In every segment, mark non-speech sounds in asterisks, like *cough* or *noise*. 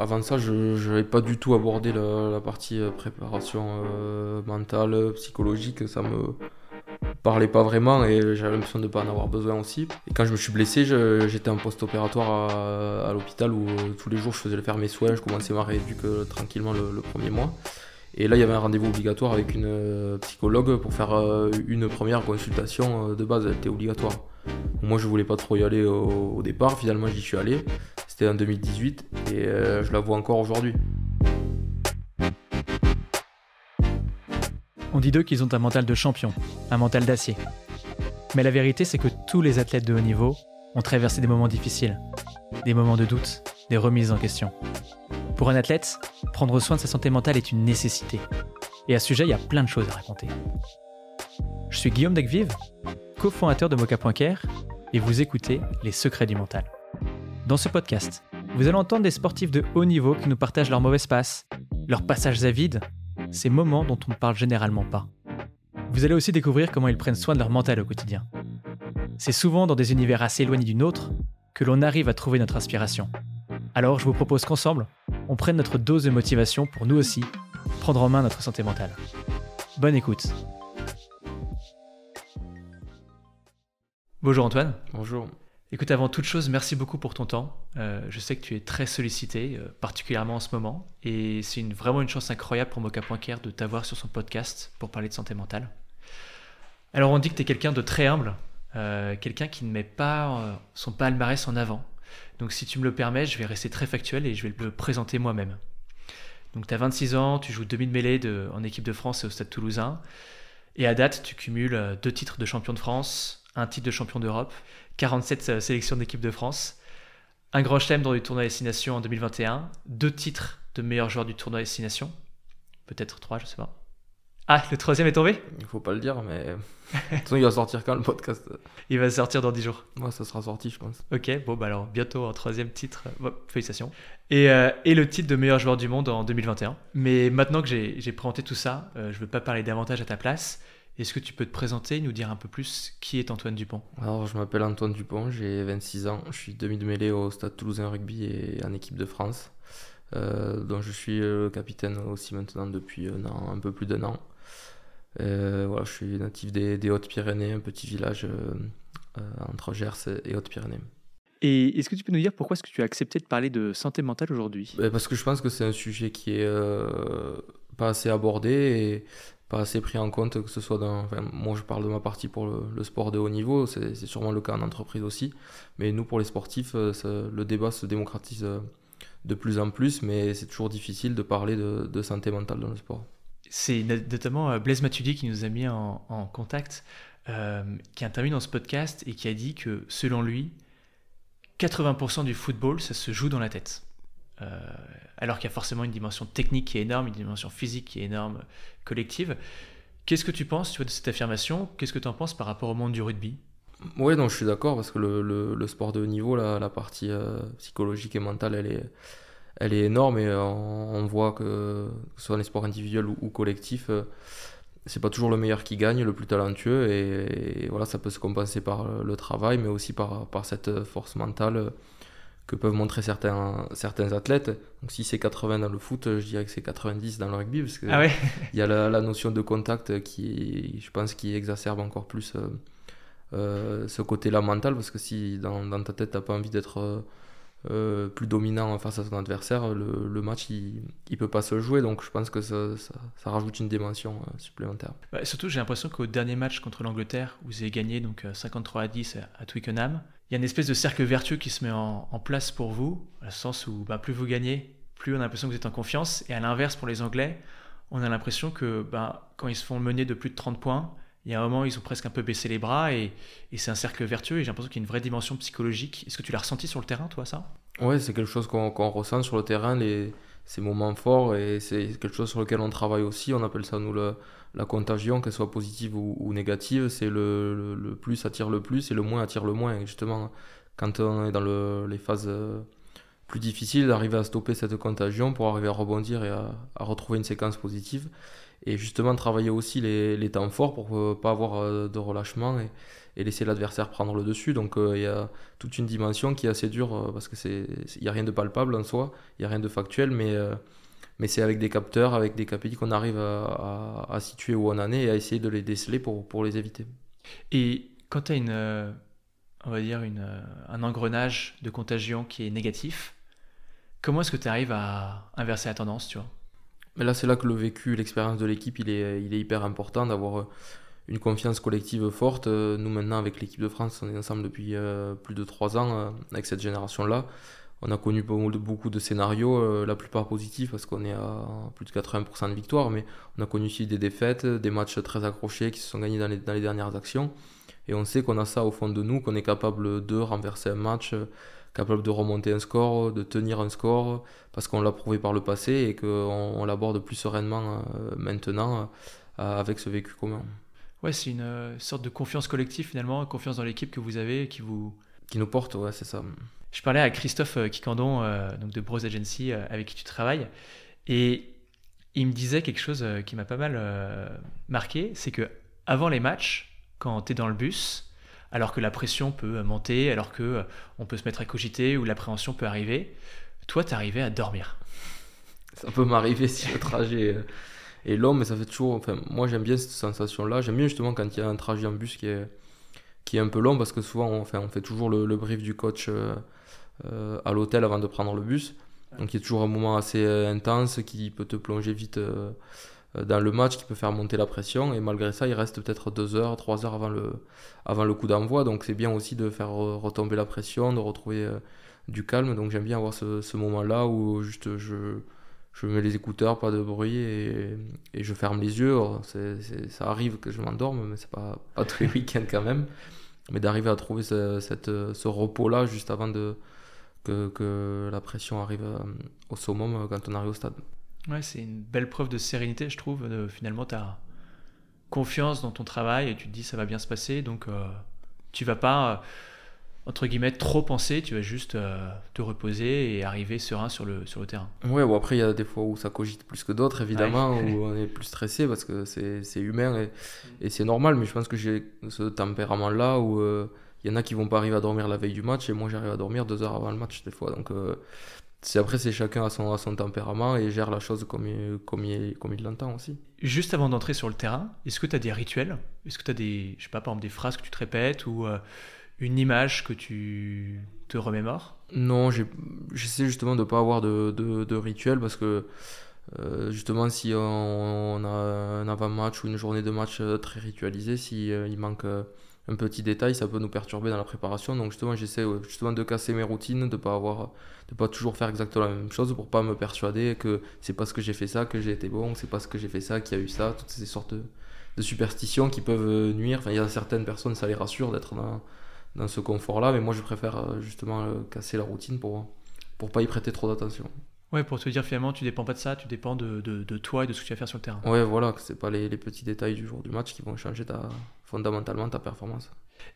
avant ça, je n'avais pas du tout abordé la, partie préparation mentale, psychologique. Ça me parlait pas vraiment et j'avais l'impression de ne pas en avoir besoin aussi. Et quand je me suis blessé, j'étais en post-opératoire à, l'hôpital où tous les jours je faisais faire mes soins, je commençais ma rééduque tranquillement le, premier mois. Et là, il y avait un rendez-vous obligatoire avec une psychologue pour faire une première consultation de base, elle était obligatoire. Moi, je voulais pas trop y aller au, départ. Finalement, j'y suis allé. En 2018 et euh, je la vois encore aujourd'hui. On dit d'eux qu'ils ont un mental de champion, un mental d'acier. Mais la vérité, c'est que tous les athlètes de haut niveau ont traversé des moments difficiles, des moments de doute, des remises en question. Pour un athlète, prendre soin de sa santé mentale est une nécessité. Et à ce sujet, il y a plein de choses à raconter. Je suis Guillaume Degvive, cofondateur de Mocha.care, et vous écoutez Les Secrets du Mental. Dans ce podcast, vous allez entendre des sportifs de haut niveau qui nous partagent leurs mauvaises passes, leurs passages à vide, ces moments dont on ne parle généralement pas. Vous allez aussi découvrir comment ils prennent soin de leur mental au quotidien. C'est souvent dans des univers assez éloignés du nôtre que l'on arrive à trouver notre inspiration. Alors je vous propose qu'ensemble, on prenne notre dose de motivation pour nous aussi prendre en main notre santé mentale. Bonne écoute Bonjour Antoine. Bonjour. Écoute, avant toute chose, merci beaucoup pour ton temps. Euh, je sais que tu es très sollicité, euh, particulièrement en ce moment, et c'est vraiment une chance incroyable pour Mocha.care de t'avoir sur son podcast pour parler de santé mentale. Alors on dit que tu es quelqu'un de très humble, euh, quelqu'un qui ne met pas son palmarès en avant. Donc si tu me le permets, je vais rester très factuel et je vais le présenter moi-même. Donc tu as 26 ans, tu joues demi de mêlée en équipe de France et au Stade Toulousain, et à date tu cumules deux titres de champion de France, un titre de champion d'Europe, 47 euh, sélections d'équipe de France, un grand chelem dans le tournoi Destination en 2021, deux titres de meilleur joueur du tournoi Destination, peut-être trois, je sais pas. Ah, le troisième est tombé? Il faut pas le dire, mais *laughs* il va sortir quand le podcast? Il va sortir dans 10 jours. Moi, ça sera sorti, je pense. Ok, bon, bah alors bientôt en troisième titre. félicitations. Et, euh, et, le titre de meilleur joueur du monde en 2021. Mais maintenant que j'ai présenté tout ça, euh, je ne veux pas parler davantage à ta place. Est-ce que tu peux te présenter, nous dire un peu plus qui est Antoine Dupont? Alors, je m'appelle Antoine Dupont, j'ai 26 ans, je suis demi de mêlée au Stade Toulousain Rugby et en équipe de France, euh, dont je suis le capitaine aussi maintenant depuis un, an, un peu plus d'un an. Euh, voilà, je suis natif des, Hautes-Pyrénées, un petit village euh, entre Gers et Hautes-Pyrénées. Et est-ce que tu peux nous dire pourquoi est-ce que tu as accepté de parler de santé mentale aujourd'hui? Ben, Parce que je pense que c'est un sujet qui est pas assez abordé et pas assez pris en compte, que ce soit dans. moi, je parle de ma partie pour le, sport de haut niveau, c'est sûrement le cas en entreprise aussi. Mais nous, pour les sportifs, euh, le débat se démocratise euh, de plus en plus, mais c'est toujours difficile de parler de, santé mentale dans le sport. C'est notamment euh, Blaise Matuidi qui nous a mis en, contact, qui a intervenu dans ce podcast et qui a dit que, selon lui, 80% du football, ça se joue dans la tête. Euh, alors qu'il y a forcément une dimension technique qui est énorme, une dimension physique qui est énorme, collective. Qu'est-ce que tu penses tu vois, de cette affirmation? Qu'est-ce que tu en penses par rapport au monde du rugby? Oui, je suis d'accord parce que le, sport de haut niveau, la, partie euh, psychologique et mentale, elle est, elle est énorme et on, voit que, que ce soit les sports individuels ou, collectifs, euh, c'est pas toujours le meilleur qui gagne, le plus talentueux et, voilà, ça peut se compenser par le travail, mais aussi par, par cette force mentale que peuvent montrer certains, certains athlètes. Donc si c'est 80 dans le foot, je dirais que c'est 90 dans le rugby, parce qu'il ah y a la, notion de contact qui, je pense, qui exacerbe encore plus euh, euh, ce côté-là mental, parce que si dans, dans ta tête, tu n'as pas envie d'être euh, plus dominant face à ton adversaire, le, match, il ne peut pas se jouer, donc je pense que ça, ça, rajoute une dimension supplémentaire. surtout, j'ai l'impression qu'au dernier match contre l'Angleterre, vous avez gagné donc 53 à 10 à Twickenham, il y a une espèce de cercle vertueux qui se met en, place pour vous, dans le sens où bah, plus vous gagnez, plus on a l'impression que vous êtes en confiance. Et à l'inverse, pour les Anglais, on a l'impression que bah, quand ils se font mener de plus de 30 points, il y a un moment, ils ont presque un peu baissé les bras et, c'est un cercle vertueux. Et j'ai l'impression qu'il y a une vraie dimension psychologique. Est-ce que tu l'as ressenti sur le terrain, toi, ça? Ouais, c'est quelque chose qu'on ressent sur le terrain, ces moments forts, et c'est quelque chose sur lequel on travaille aussi. On appelle ça, nous, la contagion, qu'elle soit positive ou, négative, c'est le, plus attire le plus et le moins attire le moins. Et justement, quand on est dans les phases euh, plus difficiles, d'arriver à stopper cette contagion pour arriver à rebondir et à, retrouver une séquence positive. et justement travailler aussi les, temps forts pour ne pas avoir de relâchement et laisser l'adversaire prendre le dessus. Donc il y a toute une dimension qui est assez dure parce qu'il n'y a rien de palpable en soi, il n'y a rien de factuel, mais mais c'est avec des capteurs, avec des KPI qu'on arrive à, situer où on en est et à essayer de les déceler pour, pour les éviter. Et quand tu as une, euh, on va dire une, euh, un engrenage de contagion qui est négatif, comment est-ce que tu arrives à inverser la tendance, tu vois? Mais là, c'est là que le vécu, l'expérience de l'équipe, il est, il est hyper important d'avoir euh, une confiance collective forte. Nous, maintenant, avec l'équipe de France, on est ensemble depuis plus de trois ans avec cette génération-là. On a connu beaucoup de scénarios, euh, la plupart positifs parce qu'on est à plus de 80% de victoires, mais on a connu aussi des défaites, des matchs très accrochés qui se sont gagnés dans les, dernières actions. Et on sait qu'on a ça au fond de nous, qu'on est capable de renverser un match, capable de remonter un score, de tenir un score, parce qu'on l'a prouvé par le passé et qu'on on, l'aborde plus sereinement euh, maintenant euh, avec ce vécu commun. Ouais, c'est une sorte de confiance collective finalement, confiance dans l'équipe que vous avez qui vous... Qui nous porte, ouais, c'est ça. Je parlais à Christophe euh, Kikandon, euh, donc de Bros Agency, euh, avec qui tu travailles, et il me disait quelque chose qui m'a pas mal marqué, c'est que avant les matchs, quand tu es dans le bus, alors que la pression peut monter, alors que on peut se mettre à cogiter ou l'appréhension peut arriver, toi, tu arrivais à dormir. Ça peut m'arriver si le trajet long, mais ça fait toujours. Enfin, moi, j'aime bien cette sensation-là. J'aime bien justement quand il y a un trajet en bus qui est, qui est un peu long parce que souvent, on, on fait toujours le, brief du coach. Euh, à l'hôtel avant de prendre le bus. Donc il y a toujours un moment assez euh, intense qui peut te plonger vite euh, dans le match, qui peut faire monter la pression. Et malgré ça, il reste peut-être 2 heures, 3 heures avant le, avant le coup d'envoi. Donc c'est bien aussi de faire retomber la pression, de retrouver du calme. Donc j'aime bien avoir ce, moment-là où juste je, je mets les écouteurs, pas de bruit et, je ferme les yeux. ça arrive que je m'endorme, mais c'est pas, pas tous les *laughs* week-ends quand même. Mais d'arriver à trouver ce, repos-là juste avant de, que, la pression arrive euh, au summum euh, quand on arrive au stade. Ouais, c'est une belle preuve de sérénité, je trouve. finalement, tu as confiance dans ton travail et tu te dis ça va bien se passer. Donc, euh, tu vas pas, entre guillemets, trop penser. Tu vas juste te reposer et arriver serein sur le, sur le terrain. Ouais, bon, après, il y a des fois où ça cogite plus que d'autres, évidemment, où on est plus stressé parce que c'est humain et, et c'est normal. Mais je pense que j'ai ce tempérament-là où il y en a qui vont pas arriver à dormir la veille du match et moi j'arrive à dormir deux heures avant le match des fois. Donc euh, c'est après c'est chacun à son, à son tempérament et gère la chose comme il, comme il, comme il l'entend aussi. Juste avant d'entrer sur le terrain, est-ce que tu as des rituels? Est-ce que tu as des, je sais pas, par exemple des phrases que tu te répètes ou euh, une image que tu te remémores? Non, j'essaie justement de ne pas avoir de, de, rituel parce que euh, justement si on, a un avant-match ou une journée de match très ritualisée, si il manque un petit détail, ça peut nous perturber dans la préparation. Donc justement, j'essaie justement de casser mes routines, de pas pas toujours faire exactement la même chose pour pas me persuader que c'est parce que j'ai fait ça que j'ai été bon, c'est parce que j'ai fait ça qu'il y a eu ça, toutes ces sortes de, superstitions qui peuvent nuire. Enfin, il y a certaines personnes, ça les rassure d'être dans, dans ce confort-là, mais moi je préfère euh, justement euh, casser la routine pour pour pas y prêter trop d'attention. Ouais, pour te dire finalement, tu dépends pas de ça, tu dépends de, de, toi et de ce que tu vas faire sur le terrain. Ouais, voilà, c'est pas les, les, petits détails du jour du match qui vont changer ta, fondamentalement ta performance.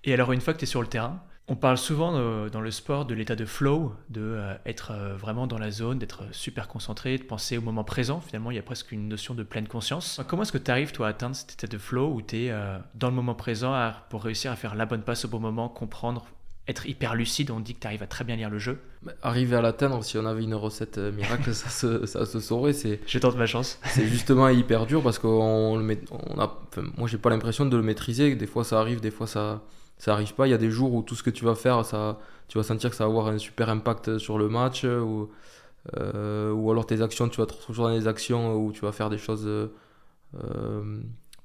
Et alors, une fois que tu es sur le terrain, on parle souvent euh, dans le sport de l'état de flow, de euh, être euh, vraiment dans la zone, d'être super concentré, de penser au moment présent. Finalement, il y a presque une notion de pleine conscience. Comment est-ce que tu arrives, toi, à atteindre cet état de flow où tu es dans le moment présent pour réussir à faire la bonne passe au bon moment, comprendre être hyper lucide, on dit que tu arrives à très bien lire le jeu. Arriver à l'atteindre, si on avait une recette miracle, *laughs* ça, se, ça se saurait. C'est, je tente ma chance. C'est justement hyper dur parce le met, on a, moi j'ai pas l'impression de le maîtriser. Des fois ça arrive, des fois ça, ça arrive pas. Il y a des jours où tout ce que tu vas faire, ça, tu vas sentir que ça va avoir un super impact sur le match ou, euh, ou alors tes actions, tu vas te retrouver dans des actions où tu vas faire des choses. Euh,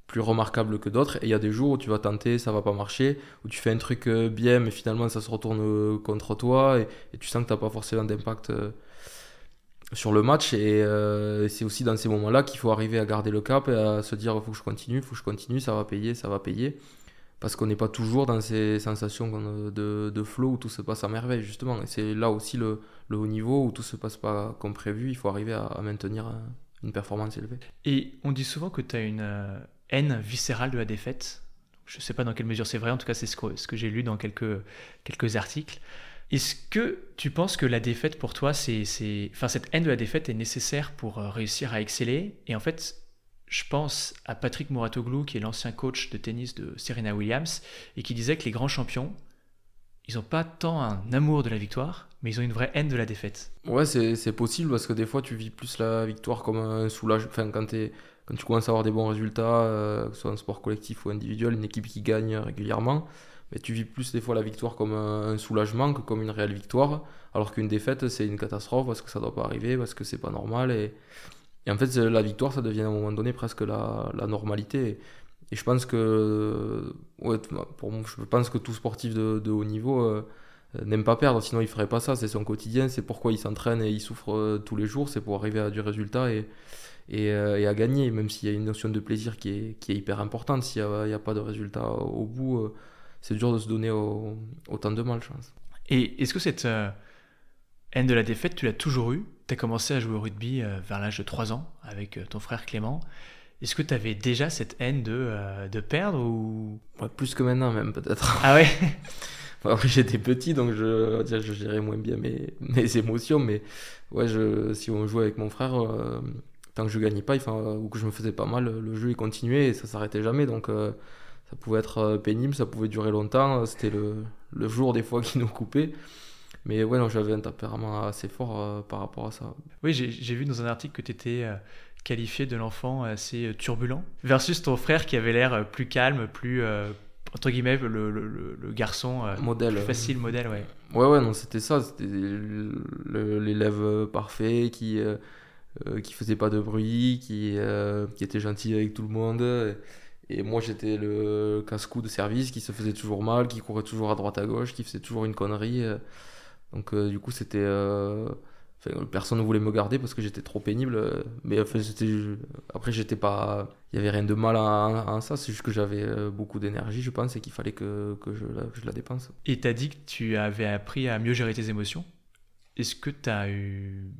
plus remarquable que d'autres. Et il y a des jours où tu vas tenter, ça va pas marcher, où tu fais un truc euh, bien, mais finalement ça se retourne contre toi et, tu sens que tu n'as pas forcément d'impact sur le match. Et, c'est aussi dans ces moments-là qu'il faut arriver à garder le cap et à se dire faut que je continue, faut que je continue, ça va payer, ça va payer. Parce qu'on n'est pas toujours dans ces sensations de, de, flow où tout se passe à merveille, justement. Et c'est là aussi le, le, haut niveau où tout se passe pas comme prévu. Il faut arriver à, maintenir une performance élevée. Et on dit souvent que tu as une haine viscérale de la défaite. Je ne sais pas dans quelle mesure c'est vrai, en tout cas c'est ce que, ce que j'ai lu dans quelques, quelques articles. Est-ce que tu penses que la défaite pour toi, c'est, enfin cette haine de la défaite est nécessaire pour euh, réussir à exceller? Et en fait, je pense à Patrick Mouratoglou, qui est l'ancien coach de tennis de Serena Williams, et qui disait que les grands champions, ils n'ont pas tant un amour de la victoire, mais ils ont une vraie haine de la défaite. Ouais, c'est possible parce que des fois tu vis plus la victoire comme un soulagement. Enfin, quand, tu commences à avoir des bons résultats, euh, que ce soit un sport collectif ou individuel, une équipe qui gagne régulièrement, mais tu vis plus des fois la victoire comme un, soulagement que comme une réelle victoire. Alors qu'une défaite, c'est une catastrophe parce que ça doit pas arriver, parce que c'est pas normal. Et, et en fait, la victoire, ça devient à un moment donné presque la, normalité. Et je pense que, ouais, je pense que tout sportif de, haut niveau euh, n'aime pas perdre, sinon il ferait pas ça. C'est son quotidien, c'est pourquoi il s'entraîne et il souffre euh, tous les jours, c'est pour arriver à du résultat euh, et à gagner, même s'il y a une notion de plaisir qui est, hyper importante. S'il n'y a, pas de résultat au bout, c'est dur de se donner autant de mal, je pense. Et est-ce que cette haine de la défaite, tu l'as toujours eu Tu as commencé à jouer au rugby vers l'âge de 3 ans avec ton frère Clément. Est-ce que tu avais déjà cette haine de, euh, de perdre ou? Plus que maintenant même peut-être. Ah ouais? *laughs* Après j'étais petit donc je, je gérais moins bien mes, *laughs* mes émotions mais ouais je, si on jouait avec mon frère euh, tant que je gagnais pas enfin, ou que je me faisais pas mal le jeu il continuait et ça s'arrêtait jamais donc euh, ça pouvait être pénible, ça pouvait durer longtemps, c'était le, le, jour des fois *laughs* qui nous coupait. Mais ouais, j'avais un tempérament assez fort par rapport à ça. Oui, j'ai vu dans un article que tu étais qualifié de l'enfant assez euh, turbulent, versus ton frère qui avait l'air euh, plus calme, plus euh, entre guillemets le, le, le garçon modèle facile modèle ouais. Ouais ouais non c'était ça c'était l'élève parfait qui qui faisait pas de bruit qui qui était gentil avec tout le monde. Et, moi j'étais le casse-cou de service qui se faisait toujours mal qui courait toujours à droite à gauche qui faisait toujours une connerie donc du coup c'était personne ne voulait me garder parce que j'étais trop pénible. Mais enfin, après, j'étais pas. Il y avait rien de mal à, ça. C'est juste que j'avais euh, beaucoup d'énergie, je pense, et qu'il fallait que, que je, la, je, la, dépense. Et tu as dit que tu avais appris à mieux gérer tes émotions. Est-ce que tu as eu.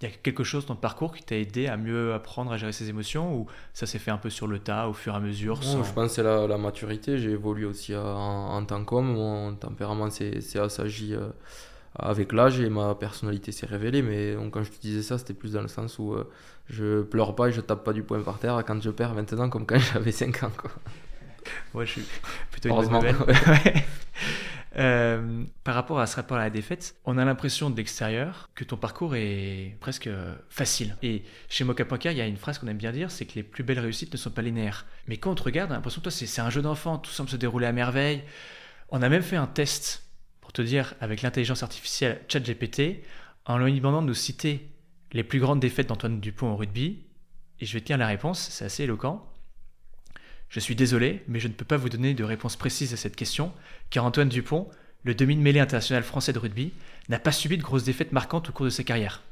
Il y a quelque chose dans ton parcours qui t'a aidé à mieux apprendre à gérer ses émotions ou ça s'est fait un peu sur le tas au fur et à mesure Je pense que c'est la, la, maturité. J'ai évolué aussi en, en, tant qu'homme. Mon tempérament s'est assagi. Euh, avec l'âge et ma personnalité s'est révélée. Mais quand je te disais ça, c'était plus dans le sens où euh, je pleure pas et je tape pas du poing par terre quand je perds maintenant, comme quand *laughs* j'avais 5 ans. Quoi. Ouais, je suis plutôt une bonne nouvelle. *laughs* Euh, par rapport à ce rapport à la défaite, on a l'impression de l'extérieur que ton parcours est presque facile. Et chez Mocha il y a une phrase qu'on aime bien dire, c'est que les plus belles réussites ne sont pas linéaires. Mais quand on te regarde, on a l'impression que toi, c'est un jeu d'enfant, tout semble se dérouler à merveille. On a même fait un test te dire, avec l'intelligence artificielle ChatGPT, en lui demandant de nous citer les plus grandes défaites d'Antoine Dupont au rugby, et je vais te la réponse, c'est assez éloquent. Je suis désolé, mais je ne peux pas vous donner de réponse précise à cette question, car Antoine Dupont, le demi-mêlée international français de rugby, n'a pas subi de grosses défaites marquantes au cours de sa carrière.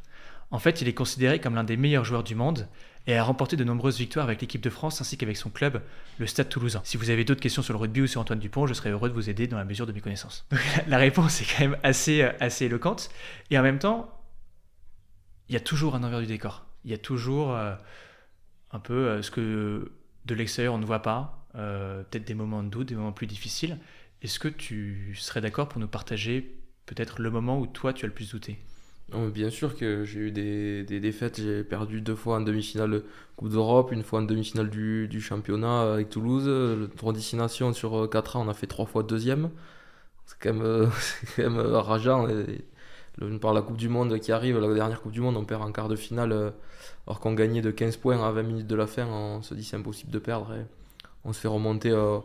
En fait, il est considéré comme l'un des meilleurs joueurs du monde et a remporté de nombreuses victoires avec l'équipe de France ainsi qu'avec son club, le Stade Toulousain. Si vous avez d'autres questions sur le rugby ou sur Antoine Dupont, je serais heureux de vous aider dans la mesure de mes connaissances. la réponse est quand même assez, euh, assez éloquente et en même temps, il y a toujours un envers du décor. Il y a toujours euh, un peu euh, ce que de l'extérieur on ne voit pas, peut-être des moments de doute, des moments plus difficiles. Est-ce que tu serais d'accord pour nous partager peut-être le moment où toi tu as le plus douté? Bien sûr que j'ai eu des, des défaites. J'ai perdu deux fois en demi-finale de Coupe d'Europe, une fois en demi-finale du, du, championnat avec Toulouse. Le tour destination sur 4 ans, on a fait trois fois deuxième. C'est quand même, *laughs* quand même rageant. Et, le, par la Coupe du Monde qui arrive, la dernière Coupe du Monde, on perd en quart de finale alors qu'on gagnait de 15 points à 20 minutes de la fin. On se dit c'est impossible de perdre. Et on se fait remonter. Euh,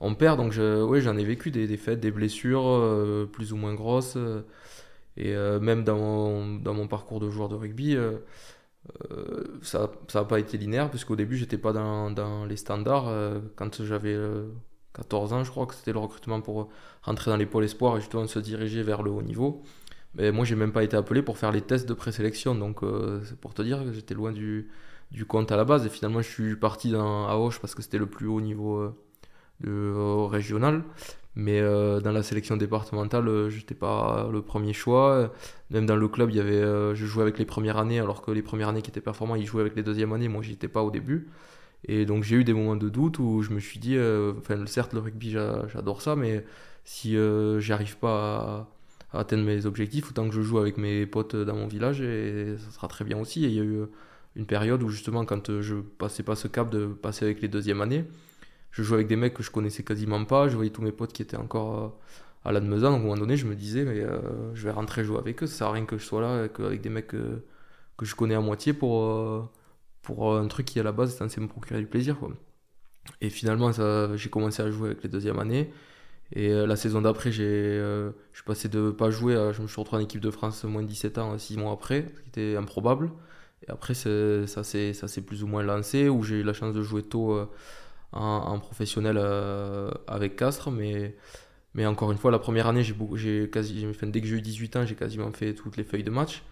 on perd, donc je, ouais, j'en ai vécu des défaites, des blessures euh, plus ou moins grosses. Et euh, même dans mon, dans mon, parcours de joueur de rugby, euh, euh, ça n'a pas été linéaire, puisqu'au début, j'étais pas dans, dans, les standards. quand j'avais 14 ans, je crois que c'était le recrutement pour rentrer dans les pôles espoirs et justement se diriger vers le haut niveau. Mais moi, j'ai même pas été appelé pour faire les tests de présélection. Donc, c'est pour te dire que j'étais loin du, du, compte à la base. Et finalement, je suis parti dans, à Auch parce que c'était le plus haut niveau de, régional. Mais euh, dans la sélection départementale, euh, j'étais pas le premier choix. Même dans le club, il y avait, euh, je jouais avec les premières années, alors que les premières années qui étaient performants, ils jouaient avec les deuxièmes années. Moi, j'y étais pas au début. Et donc, j'ai eu des moments de doute où je me suis dit, enfin, certes, le rugby, j'adore ça, mais si j'arrive pas à, atteindre mes objectifs, autant que je joue avec mes potes dans mon village, et ça sera très bien aussi. Et il y a eu une période où justement quand je passais pas ce cap de passer avec les deuxièmes années, je jouais avec des mecs que je connaissais quasiment pas, je voyais tous mes potes qui étaient encore à la donc à un moment donné je me disais mais je vais rentrer jouer avec eux, ça sert à rien que je sois là avec, des mecs que, que, je connais à moitié pour, pour un truc qui à la base c'est censé me procurer du plaisir. Quoi. Et finalement j'ai commencé à jouer avec les deuxièmes années. Et euh, la saison d'après, j'ai, euh, je suis passé de pas jouer à, je me suis retrouvé en équipe de France moins de 17 ans, 6 mois après, ce qui était improbable. Et après, ça s'est plus ou moins lancé, où j'ai eu la chance de jouer tôt euh, en, professionnel avec Castres. Mais, mais encore une fois, la première année, j'ai, j'ai quasi, dès que j'ai eu 18 ans, j'ai quasiment fait toutes les feuilles de match.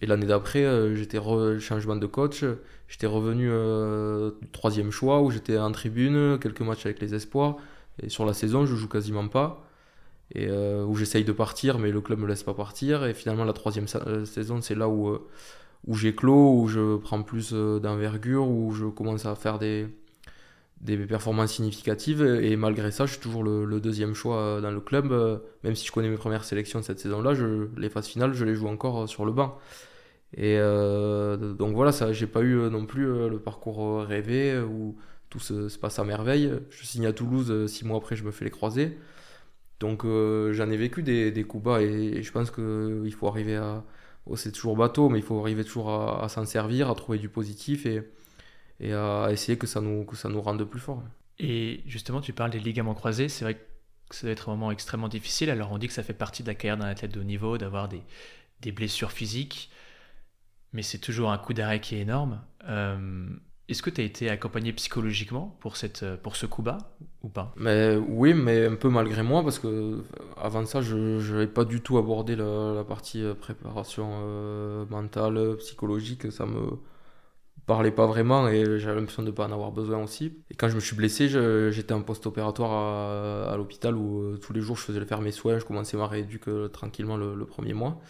Et l'année d'après, j'étais changement de coach. J'étais revenu troisième choix, où j'étais en tribune, quelques matchs avec les espoirs. Et sur la saison, je joue quasiment pas. Et euh, où j'essaye de partir, mais le club me laisse pas partir. Et finalement, la troisième euh, saison, c'est là où, euh, où j'éclot, où je prends plus d'envergure, où je commence à faire des, des performances significatives. Et malgré ça, je suis toujours le, deuxième choix dans le club. Même si je connais mes premières sélections cette saison-là, les phases finales, je les joue encore sur le banc. Et donc voilà, ça, j'ai pas eu non plus le parcours rêvé où tout se, passe à merveille. Je signe à Toulouse, euh, six mois après, je me fais les croisés. Donc euh, j'en ai vécu des, coups bas et, je pense qu'il euh, faut arriver à. Oh, c'est toujours bateau, mais il faut arriver toujours à, s'en servir, à trouver du positif et, et à essayer que ça, nous, que ça nous rende plus forts. Et justement, tu parles des ligaments croisés, c'est vrai que ça doit être vraiment extrêmement difficile. Alors on dit que ça fait partie de la carrière d'un athlète de haut niveau, d'avoir des, des, blessures physiques, mais c'est toujours un coup d'arrêt qui est énorme. Est-ce que tu as été accompagné psychologiquement pour, cette, pour ce coup bas ou pas? Mais, Oui, mais un peu malgré moi, parce que avant ça, je n'avais pas du tout abordé la, partie euh, préparation euh, mentale, psychologique. Ça me parlait pas vraiment et j'avais l'impression de pas en avoir besoin aussi. Et quand je me suis blessé, j'étais en post-opératoire à, l'hôpital où euh, tous les jours je faisais faire mes soins, je commençais ma rééduque tranquillement le premier mois.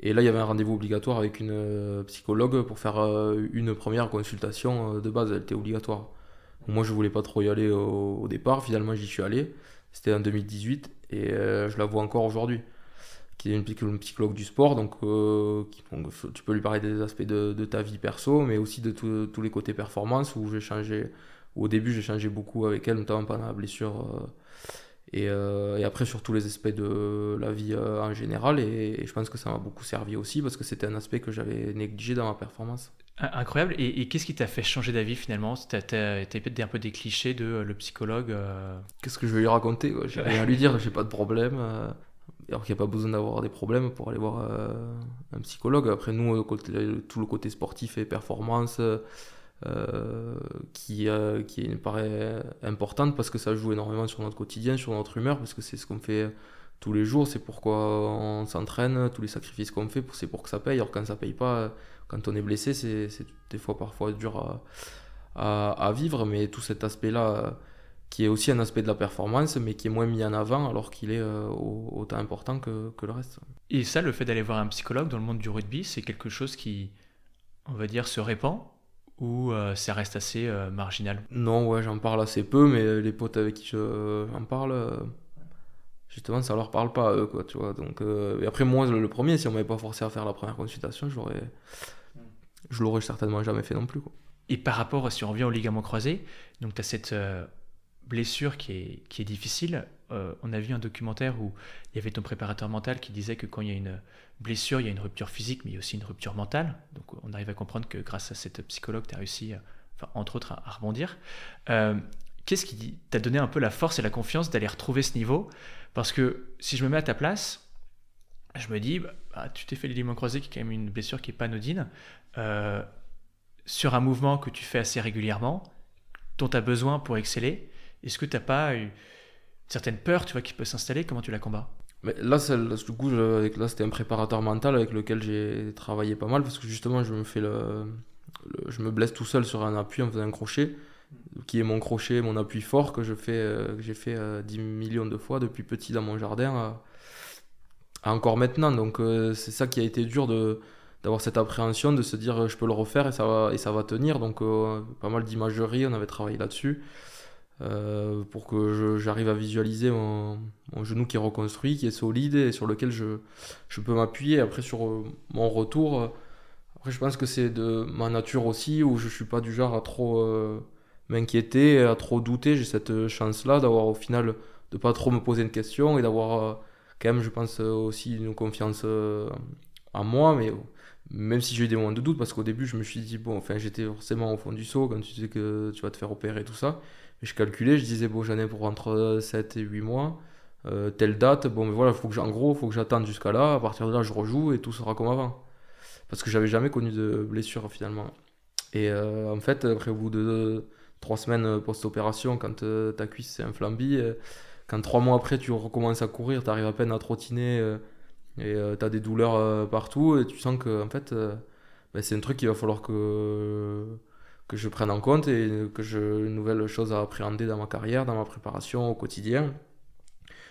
Et là, il y avait un rendez-vous obligatoire avec une euh, psychologue pour faire euh, une première consultation euh, de base. Elle était obligatoire. Moi, je voulais pas trop y aller au, départ. Finalement, j'y suis allé. C'était en 2018 et je la vois encore aujourd'hui. Qui est une, psychologue du sport, donc tu peux lui parler des aspects de, ta vie perso, mais aussi de tous les côtés performance où j'ai changé. Au début, j'ai changé beaucoup avec elle, notamment pendant la blessure euh, et, après sur tous les aspects de la vie euh, en général. Et, je pense que ça m'a beaucoup servi aussi parce que c'était un aspect que j'avais négligé dans ma performance. Incroyable. Et, qu'est-ce qui t'a fait changer d'avis finalement? T'as peut-être un peu des clichés de euh, le psychologue Qu'est-ce que je vais lui raconter? J'ai rien à lui dire, j'ai pas de problème. Alors qu'il n'y a pas besoin d'avoir des problèmes pour aller voir un psychologue. Après, nous, tout le côté sportif et performance, euh, qui, euh, qui paraît importante parce que ça joue énormément sur notre quotidien, sur notre humeur, parce que c'est ce qu'on fait tous les jours, c'est pourquoi on s'entraîne, tous les sacrifices qu'on fait, c'est pour que ça paye. Alors quand ça paye pas, quand on est blessé, c'est des fois parfois dur à, à, vivre, mais tout cet aspect-là, qui est aussi un aspect de la performance, mais qui est moins mis en avant alors qu'il est euh, autant important que, que, le reste. Et ça, le fait d'aller voir un psychologue dans le monde du rugby, c'est quelque chose qui, on va dire, se répand ou euh, ça reste assez euh, marginal? Non, ouais, j'en parle assez peu, mais les potes avec qui j'en parle, justement, ça leur parle pas, eux, quoi, tu vois. Donc, et après, moi, le, premier, si on m'avait pas forcé à faire la première consultation, j'aurais, je l'aurais certainement jamais fait non plus, quoi. Et par rapport, si on revient au ligament croisé, donc tu as cette blessure qui est, qui est difficile. Euh, on a vu un documentaire où il y avait ton préparateur mental qui disait que quand il y a une blessure, il y a une rupture physique, mais il y a aussi une rupture mentale. Donc on arrive à comprendre que grâce à cette psychologue, tu as réussi, enfin, entre autres, à, rebondir. Euh, qu'est-ce qui t'a donné un peu la force et la confiance d'aller retrouver ce niveau? Parce que si je me mets à ta place, je me dis, bah, tu t'es fait ligament croisé, qui est quand même une blessure qui est pas anodine, euh, sur un mouvement que tu fais assez régulièrement, dont tu as besoin pour exceller. Est-ce que tu n'as pas une certaine peur tu vois, qui peut s'installer? Comment tu la combats? Mais là, du coup, là, c'était un préparateur mental avec lequel j'ai travaillé pas mal parce que justement, je me fais le, je me blesse tout seul sur un appui en faisant un crochet, qui est mon crochet, mon appui fort que je fais, euh, j'ai fait 10 euh, millions de fois depuis petit dans mon jardin, encore maintenant. Donc, euh, c'est ça qui a été dur d'avoir cette appréhension, de se dire je peux le refaire et ça va, et ça va tenir. Donc, pas mal d'imagerie, on avait travaillé là-dessus. Euh, pour que j'arrive à visualiser mon, genou qui est reconstruit, qui est solide et sur lequel je, peux m'appuyer. Après, sur euh, mon retour, euh, Après, je pense que c'est de ma nature aussi, où je suis pas du genre à trop m'inquiéter, à trop douter. J'ai cette chance-là d'avoir au final de pas trop me poser une question et d'avoir quand même, je pense, aussi une confiance en moi, mais même si j'ai eu des moments de doute, parce qu'au début, je me suis dit, bon, enfin, j'étais forcément au fond du saut quand tu sais que tu vas te faire opérer, tout ça. Je calculais, je disais, bon, j'en ai pour entre 7 et 8 mois. Euh, telle date, bon, mais voilà, faut que en gros, il faut que j'attende jusqu'à là. À partir de là, je rejoue et tout sera comme avant. Parce que j'avais jamais connu de blessure finalement. Et euh, en fait, après, au bout de 3 semaines post-opération, quand euh, ta cuisse s'est inflambie, quand 3 mois après tu recommences à courir, tu arrives à peine à trottiner et tu as des douleurs partout et tu sens que en fait, ben, c'est un truc qu'il va falloir que que je prenne en compte et que je une nouvelle chose à appréhender dans ma carrière, dans ma préparation au quotidien.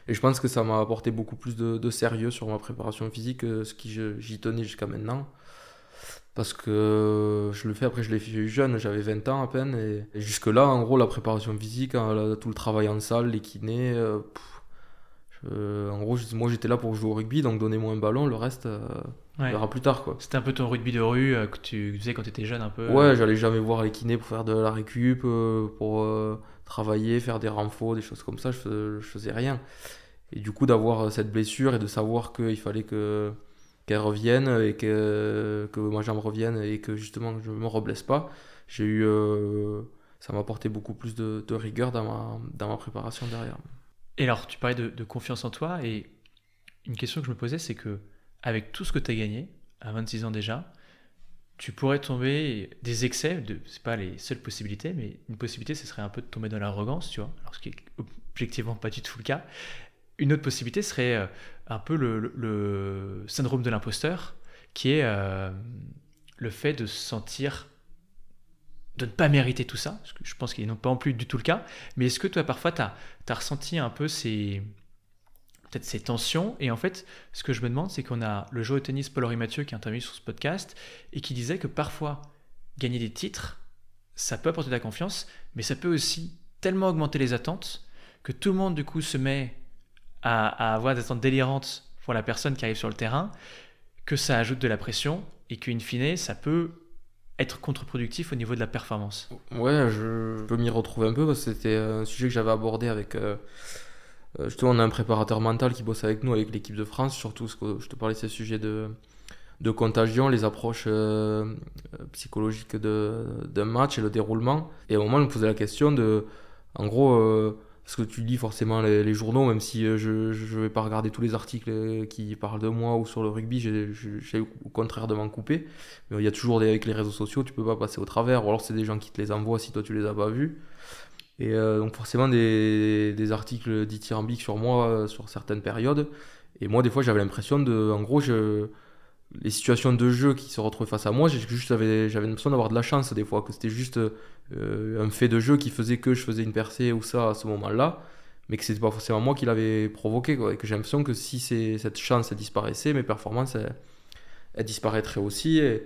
Et je pense que ça m'a apporté beaucoup plus de, sérieux sur ma préparation physique que ce qui j'y tenais jusqu'à maintenant. Parce que je le fais, après je l'ai fait jeune, j'avais 20 ans à peine. Et, jusque-là, en gros, la préparation physique, hein, tout le travail en salle, les kinés, euh, en gros, moi j'étais là pour jouer au rugby, donc donnez-moi un ballon, le reste, euh, on verra plus tard. quoi. C'était un peu ton rugby de rue euh, que tu faisais quand tu étais jeune un peu Ouais, j'allais jamais voir les kinés pour faire de la récup, pour travailler, faire des renforts, des choses comme ça, je, faisais rien. Et du coup, d'avoir euh, cette blessure et de savoir qu'il fallait que qu'elle revienne et que, que ma jambe revienne et que justement je ne me reblesse pas, j'ai eu, euh, ça m'a apporté beaucoup plus de, de, rigueur dans ma, dans ma préparation derrière. Et alors, tu parlais de, confiance en toi et une question que je me posais, c'est que avec tout ce que tu as gagné, à 26 ans déjà, tu pourrais tomber des excès, de, c'est pas les seules possibilités, mais une possibilité, ce serait un peu de tomber dans l'arrogance, tu vois, alors ce qui est objectivement pas du tout le cas. Une autre possibilité serait euh, un peu le, syndrome de l'imposteur, qui est euh, le fait de se sentir de ne pas mériter tout ça, parce que je pense qu'il n'est pas en plus du tout le cas, mais est-ce que toi parfois tu as, ressenti un peu ces, peut-être ces tensions? Et en fait, ce que je me demande, c'est qu'on a le joueur de tennis Paul-Henri Mathieu qui est intervenu sur ce podcast et qui disait que parfois, gagner des titres, ça peut apporter de la confiance, mais ça peut aussi tellement augmenter les attentes que tout le monde, du coup, se met à, avoir des attentes délirantes pour la personne qui arrive sur le terrain, que ça ajoute de la pression et qu'in fine, ça peut être contre-productif au niveau de la performance. Ouais, je peux m'y retrouver un peu parce que c'était un sujet que j'avais abordé avec euh, euh, justement, on a un préparateur mental qui bosse avec nous, avec l'équipe de France, surtout ce que je te parlais de ces sujets de, de contagion, les approches euh, psychologiques d'un match et le déroulement. Et au moment, on me posait la question de, en gros, parce que tu lis forcément les, journaux, même si je ne vais pas regarder tous les articles qui parlent de moi ou sur le rugby, j'ai au contraire de m'en couper. Mais il y a toujours des, avec les réseaux sociaux, tu peux pas passer au travers, ou alors c'est des gens qui te les envoient si toi tu les as pas vus. Et euh, donc forcément des, des articles dithyrambiques sur moi euh, sur certaines périodes. Et moi des fois j'avais l'impression de, en gros, je, les situations de jeu qui se retrouvaient face à moi, j'avais l'impression d'avoir de la chance des fois, que c'était juste euh, un fait de jeu qui faisait que je faisais une percée ou ça à ce moment-là, mais que c'était pas forcément moi qui l'avais provoqué. Et que j'ai l'impression que si cette chance disparaissait, mes performances elles, disparaîtraient aussi. Et,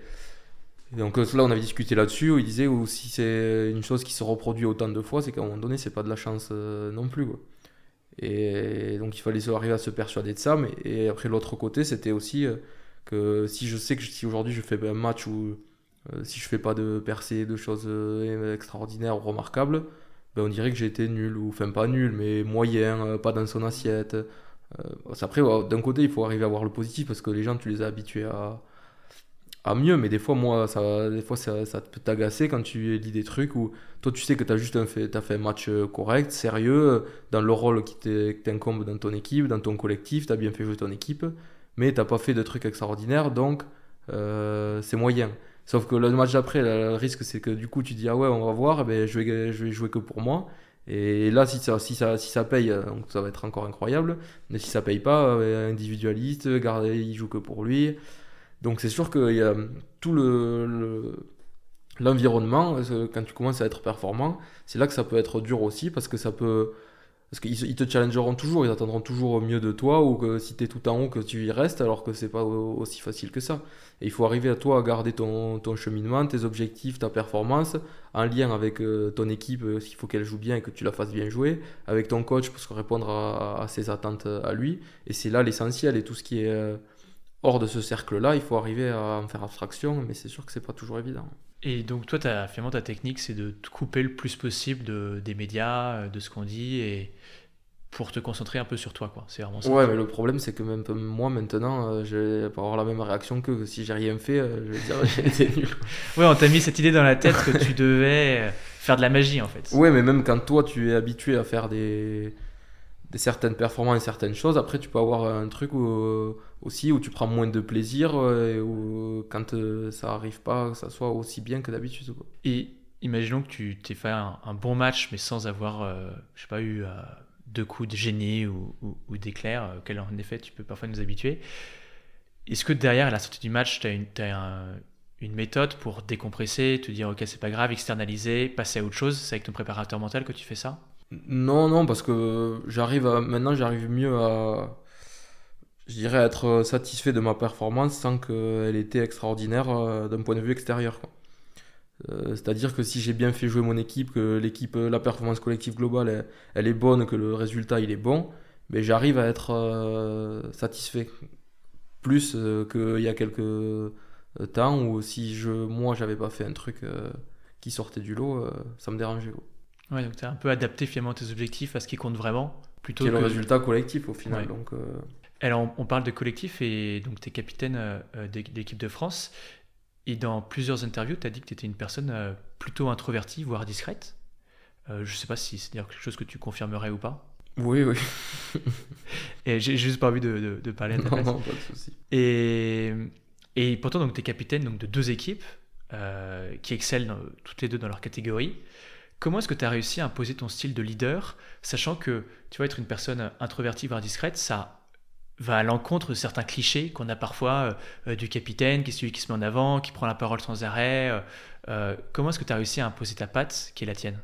donc là, on avait discuté là-dessus, où il disait ou si c'est une chose qui se reproduit autant de fois, c'est qu'à un moment donné, c'est pas de la chance euh, non plus. Et donc il fallait arriver à se persuader de ça. Mais, et après, l'autre côté, c'était aussi euh, que si je sais que si aujourd'hui je fais un match où euh, si je fais pas de percée, de choses extraordinaires ou remarquables, ben on dirait que j'ai été nul, ou enfin pas nul, mais moyen, pas dans son assiette. après, d'un côté, il faut arriver à voir le positif parce que les gens, tu les as habitués à mieux, mais des fois, moi, ça, des fois, ça, peut t'agacer quand tu lis des trucs où toi, tu sais que tu as juste un fait, as fait un match euh, correct, sérieux, euh, dans le rôle qui t'incombe dans ton équipe, dans ton collectif, tu as bien fait jouer ton équipe, mais t'as pas fait de trucs extraordinaires, donc euh, c'est moyen. Sauf que le match d'après, le risque, c'est que du coup, tu dis, ah ouais, on va voir, eh ben, je, vais, jouer que pour moi. Et là, si ça, si ça, si ça paye, donc ça va être encore incroyable. Mais si ça paye pas, individualiste, garder, il joue que pour lui. Donc c'est sûr qu'il y a tout le, l'environnement, euh, quand tu commences à être performant, c'est là que ça peut être dur aussi parce que ça peut. Parce qu'ils te challengeront toujours, ils attendront toujours mieux de toi ou que si tu es tout en haut, que tu y restes alors que c'est pas aussi facile que ça. Et il faut arriver à toi à garder ton, ton cheminement, tes objectifs, ta performance en lien avec euh, ton équipe, euh, s'il faut qu'elle joue bien et que tu la fasses bien jouer, avec ton coach pour répondre à, ses attentes à lui. Et c'est là l'essentiel et tout ce qui est hors de ce cercle-là, il faut arriver à en faire abstraction, mais c'est sûr que c'est pas toujours évident. Et donc toi, as, finalement, ta technique, c'est de te couper le plus possible de, des médias, euh, de ce qu'on dit, et pour te concentrer un peu sur toi, quoi. C'est vraiment ça. Ouais, mais le problème, c'est que même moi, maintenant, euh, je vais pas avoir la même réaction que si j'ai rien fait, euh, je vais dire *laughs* été nul. ouais, on t'a mis cette idée dans la tête que tu devais faire de la magie, en fait. Ouais, mais même quand toi, tu es habitué à faire des des certaines performances, certaines choses. Après, tu peux avoir un truc où, aussi où tu prends moins de plaisir euh, ou quand euh, ça arrive pas, ça soit aussi bien que d'habitude. Et imaginons que tu t'es fait un, bon match, mais sans avoir, euh, je sais pas, eu deux coups de génie ou, ou, d'éclair, auxquels en effet tu peux parfois nous habituer. Est-ce que derrière, à la sortie du match, tu as, une, une méthode pour décompresser, te dire ok, c'est pas grave, externaliser, passer à autre chose C'est avec ton préparateur mental que tu fais ça? Non, non, parce que j'arrive maintenant, j'arrive mieux à, je dirais, être satisfait de ma performance sans qu'elle était extraordinaire euh, d'un point de vue extérieur. Euh, c'est-à-dire que si j'ai bien fait jouer mon équipe, que l'équipe, la performance collective globale, elle, est bonne, que le résultat il est bon, mais j'arrive à être euh, satisfait. Plus qu'il y a quelques temps où si je, moi j'avais pas fait un truc qui sortait du lot, ça me dérangeait. Ouais, donc tu as un peu adapté finalement tes objectifs à ce qui compte vraiment. Plutôt que le résultat collectif au final. Donc, euh, Alors on, parle de collectif et donc tu es capitaine euh, euh, de l'équipe de France. Et dans plusieurs interviews, tu as dit que tu étais une personne plutôt introvertie, voire discrète. je ne sais pas si c'est quelque chose que tu confirmerais ou pas. Oui, oui. *laughs* et j'ai juste pas envie de, de, parler à ta non, Non, pas de souci. Et, et pourtant, tu es capitaine donc, de deux équipes qui excellent toutes les deux dans leur catégorie. Comment est-ce que tu as réussi à imposer ton style de leader, sachant que tu vas être une personne introvertie, voire discrète, ça va à l'encontre de certains clichés qu'on a parfois euh, du capitaine, qui est celui qui se met en avant, qui prend la parole sans arrêt. Euh, euh, comment est-ce que tu as réussi à imposer ta patte, qui est la tienne?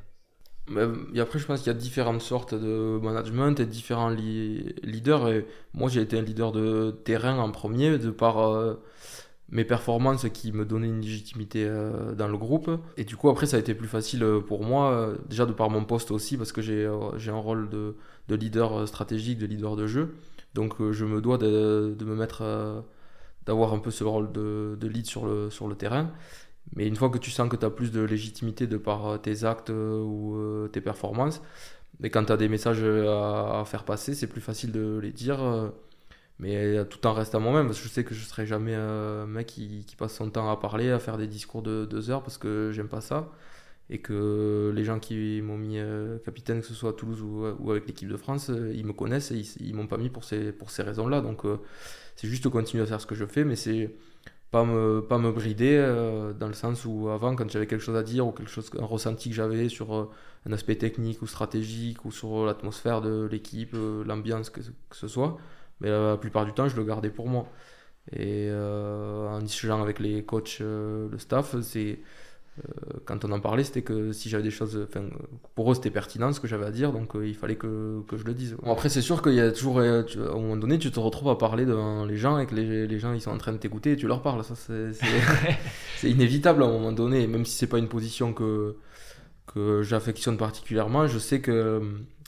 Après, je pense qu'il y a différentes sortes de management et différents leaders. Moi, j'ai été un leader de terrain en premier, de par mes performances qui me donnaient une légitimité euh, dans le groupe. Et du coup, après, ça a été plus facile euh, pour moi, euh, déjà de par mon poste aussi, parce que j'ai un rôle de, de, leader stratégique, de leader de jeu. Donc, je me dois de, me mettre, d'avoir un peu ce rôle de, lead sur le, terrain. Mais une fois que tu sens que tu as plus de légitimité de par tes actes ou tes performances, et quand tu as des messages à, faire passer, c'est plus facile de les dire mais tout en restant moi-même, parce que je sais que je serai jamais un mec qui, passe son temps à parler, à faire des discours de deux heures, parce que j'aime pas ça. Et que les gens qui m'ont mis euh, capitaine, que ce soit à Toulouse ou, avec l'équipe de France, euh, ils me connaissent et ils, ils m'ont pas mis pour ces, pour ces raisons-là. Donc euh, c'est juste continuer à faire ce que je fais, mais c'est pas me, pas me brider dans le sens où avant, quand j'avais quelque chose à dire ou quelque chose, un ressenti que j'avais sur un aspect technique ou stratégique ou sur l'atmosphère de l'équipe, l'ambiance, que, que ce soit, mais la plupart du temps, je le gardais pour moi. Et en discutant avec les coachs, le staff, c'est quand on en parlait, c'était que si j'avais des choses, pour eux c'était pertinent ce que j'avais à dire, donc il fallait que, que, je le dise. Bon, après, c'est sûr qu'il y a toujours, à un moment donné, tu te retrouves à parler devant les gens et que les, les gens ils sont en train de t'écouter et tu leur parles. Ça, c'est *laughs* inévitable à un moment donné, même si c'est pas une position que, que j'affectionne particulièrement, je sais que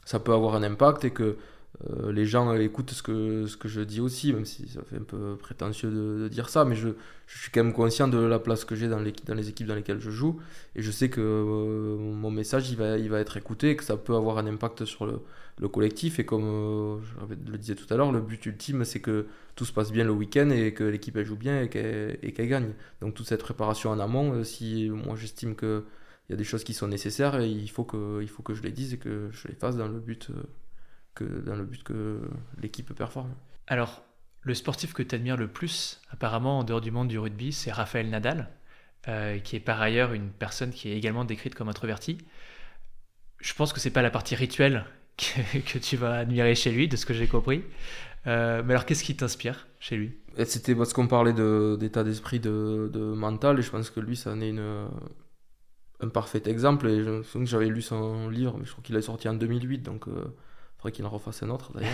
ça peut avoir un impact et que euh, les gens écoutent ce que, ce que je dis aussi, même si ça fait un peu prétentieux de, dire ça, mais je, je, suis quand même conscient de la place que j'ai dans, dans, les équipes dans lesquelles je joue, et je sais que euh, mon message il va, il va être écouté, et que ça peut avoir un impact sur le, le collectif, et comme euh, je le disais tout à l'heure, le but ultime c'est que tout se passe bien le week-end, et que l'équipe elle joue bien, et qu'elle gagne. Donc toute cette préparation en amont, si moi j'estime qu'il y a des choses qui sont nécessaires, et il faut, que, il faut que je les dise et que je les fasse dans le but que dans le but que l'équipe performe. Alors, le sportif que tu admires le plus, apparemment en dehors du monde du rugby, c'est Raphaël Nadal, euh, qui est par ailleurs une personne qui est également décrite comme introvertie. Je pense que c'est pas la partie rituelle *laughs* que, tu vas admirer chez lui, de ce que j'ai compris. Euh, mais alors, qu'est-ce qui t'inspire chez lui? C'était parce qu'on parlait d'état d'esprit de, de, mental, et je pense que lui, ça en est une, un parfait exemple. Et je que j'avais lu son livre, mais je crois qu'il est sorti en 2008, donc euh, qu'il en refasse un autre d'ailleurs,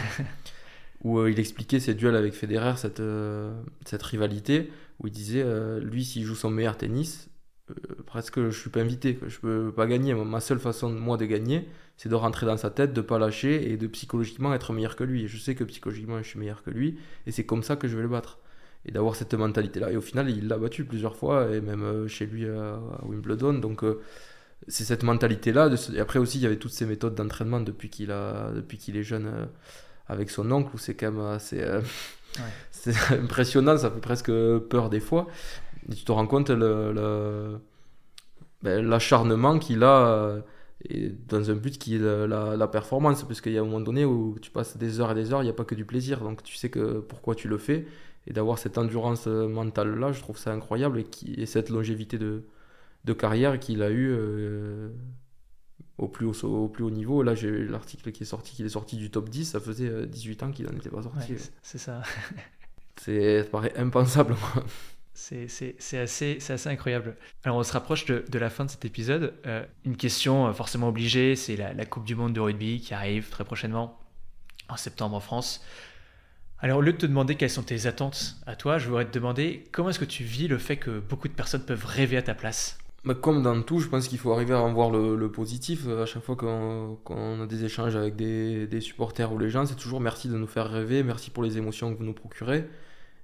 *laughs* où euh, il expliquait ses duels avec Federer, cette, euh, cette rivalité, où il disait, euh, lui, s'il joue son meilleur tennis, presque je suis pas invité, je peux pas gagner. Ma seule façon, moi, de gagner, c'est de rentrer dans sa tête, de pas lâcher et de psychologiquement être meilleur que lui. Je sais que psychologiquement, je suis meilleur que lui, et c'est comme ça que je vais le battre. et d'avoir cette mentalité-là. Et au final, il l'a battu plusieurs fois, et même chez lui à, Wimbledon. Donc, c'est cette mentalité-là. Et après aussi, il y avait toutes ces méthodes d'entraînement depuis qu'il depuis qu'il est jeune euh, avec son oncle, où c'est quand même assez *laughs* c'est impressionnant, ça fait presque peur des fois. Et tu te rends compte le, ben, l'acharnement qu'il a et dans un but qui est la, la performance, parce qu'il y a un moment donné où tu passes des heures et des heures, il n'y a pas que du plaisir, donc tu sais que pourquoi tu le fais, et d'avoir cette endurance euh, mentale là, je trouve ça incroyable et, qui, et cette longévité de, de carrière qu'il a eu euh, au, plus haut, au plus haut niveau. Là, j'ai l'article qui est sorti, qu'il est sorti du top 10, ça faisait 18 euh, ans qu'il n'en était pas sorti. c'est ça. *laughs* c'est, ça paraît impensable. C'est, assez, assez, incroyable. Alors on se rapproche de, de la fin de cet épisode. une question forcément obligée, c'est la, la, Coupe du Monde de rugby qui arrive très prochainement, en septembre en France. Alors, au lieu de te demander quelles sont tes attentes à toi, je voudrais te demander comment est-ce que tu vis le fait que beaucoup de personnes peuvent rêver à ta place? Bah, Comme dans tout, je pense qu'il faut arriver à en voir le, positif. À chaque fois qu'on a des échanges avec des, supporters ou les gens, c'est toujours merci de nous faire rêver, merci pour les émotions que vous nous procurez.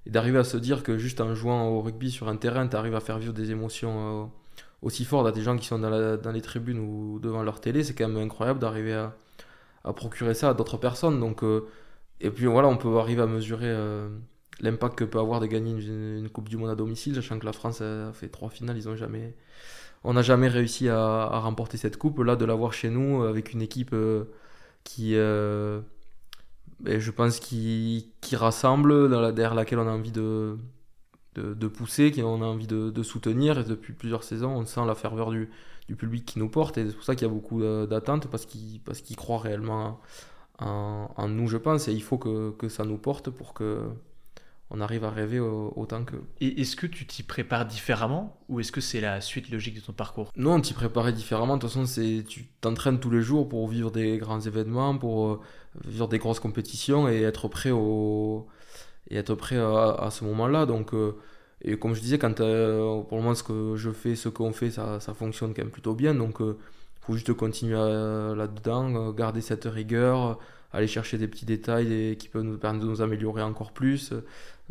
Et d'arriver à se dire que juste en jouant au rugby sur un terrain, tu arrives à faire vivre des émotions euh, aussi fortes à des gens qui sont dans, les tribunes ou devant leur télé, c'est quand même incroyable d'arriver à, procurer ça à d'autres personnes. Donc. Euh, et puis voilà, on peut arriver à mesurer euh, l'impact que peut avoir de gagner une, Coupe du Monde à domicile, sachant que la France a fait trois finales, ils ont jamais, on n'a jamais réussi à, remporter cette coupe. Là, de l'avoir chez nous avec une équipe euh, qui, euh, ben, je pense, qui, rassemble, derrière laquelle on a envie de, de, pousser, qu'on a envie de, soutenir. Et depuis plusieurs saisons, on sent la ferveur du, du public qui nous porte. Et c'est pour ça qu'il y a beaucoup d'attentes, parce qu'ils parce réellement en, nous, je pense, et il faut que, que, ça nous porte pour que on arrive à rêver autant que. Et est-ce que tu t'y prépares différemment ou est-ce que c'est la suite logique de ton parcours? Non, on t'y préparait différemment. De toute façon, c'est tu t'entraînes tous les jours pour vivre des grands événements, pour euh, vivre des grosses compétitions et être prêt au et être prêt à, ce moment-là. Donc euh, et comme je disais, quand euh, pour le moment ce que je fais, ce qu'on fait, ça, ça, fonctionne quand même plutôt bien. Donc faut juste continuer là-dedans, garder cette rigueur, aller chercher des petits détails qui peuvent nous permettre de nous améliorer encore plus,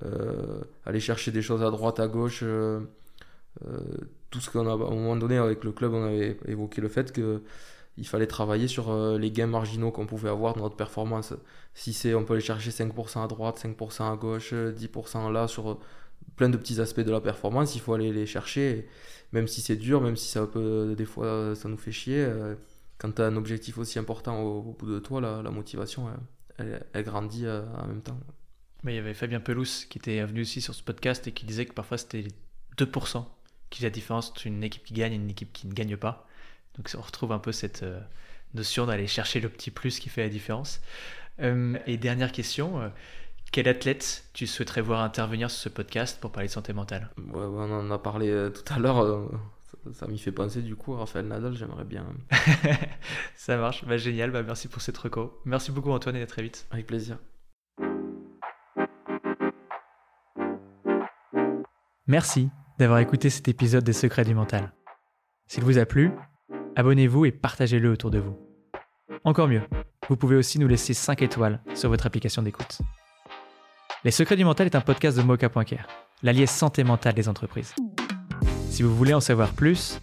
euh, aller chercher des choses à droite, à gauche. Euh, euh, tout ce qu'on a, à un moment donné, avec le club, on avait évoqué le fait que il fallait travailler sur les gains marginaux qu'on pouvait avoir dans notre performance. Si c'est, on peut aller chercher 5% à droite, 5% à gauche, 10% là, sur plein de petits aspects de la performance, il faut aller les chercher même si c'est dur, même si ça peut, des fois ça nous fait chier, quand tu as un objectif aussi important au, bout de toi, la, motivation, elle, grandit euh, en même temps. Mais il y avait Fabien Pelouse qui était venu aussi sur ce podcast et qui disait que parfois c'était 2% qui fait la différence entre une équipe qui gagne et une équipe qui ne gagne pas. Donc on retrouve un peu cette euh, notion d'aller chercher le petit plus qui fait la différence. et dernière question, quel athlète tu souhaiterais voir intervenir sur ce podcast pour parler de santé mentale? On en a parlé euh, tout à l'heure. Ça, m'y fait penser du coup. Raphaël Nadal, j'aimerais bien. *laughs* ça marche. Bah, génial. Bah, merci pour cette reco. Merci beaucoup Antoine et à très vite. Avec plaisir. Merci d'avoir écouté cet épisode des Secrets du Mental. S'il vous a plu, abonnez-vous et partagez-le autour de vous. Encore mieux, vous pouvez aussi nous laisser 5 étoiles sur votre application d'écoute. Les Secrets du Mental est un podcast de Mocha.care, l'allié santé mentale des entreprises. Si vous voulez en savoir plus,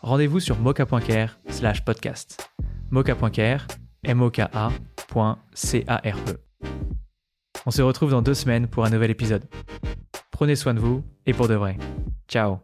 rendez-vous sur mocha.care slash podcast. Mocha.care, m o k c a r e On se retrouve dans deux semaines pour un nouvel épisode. Prenez soin de vous et pour de vrai. Ciao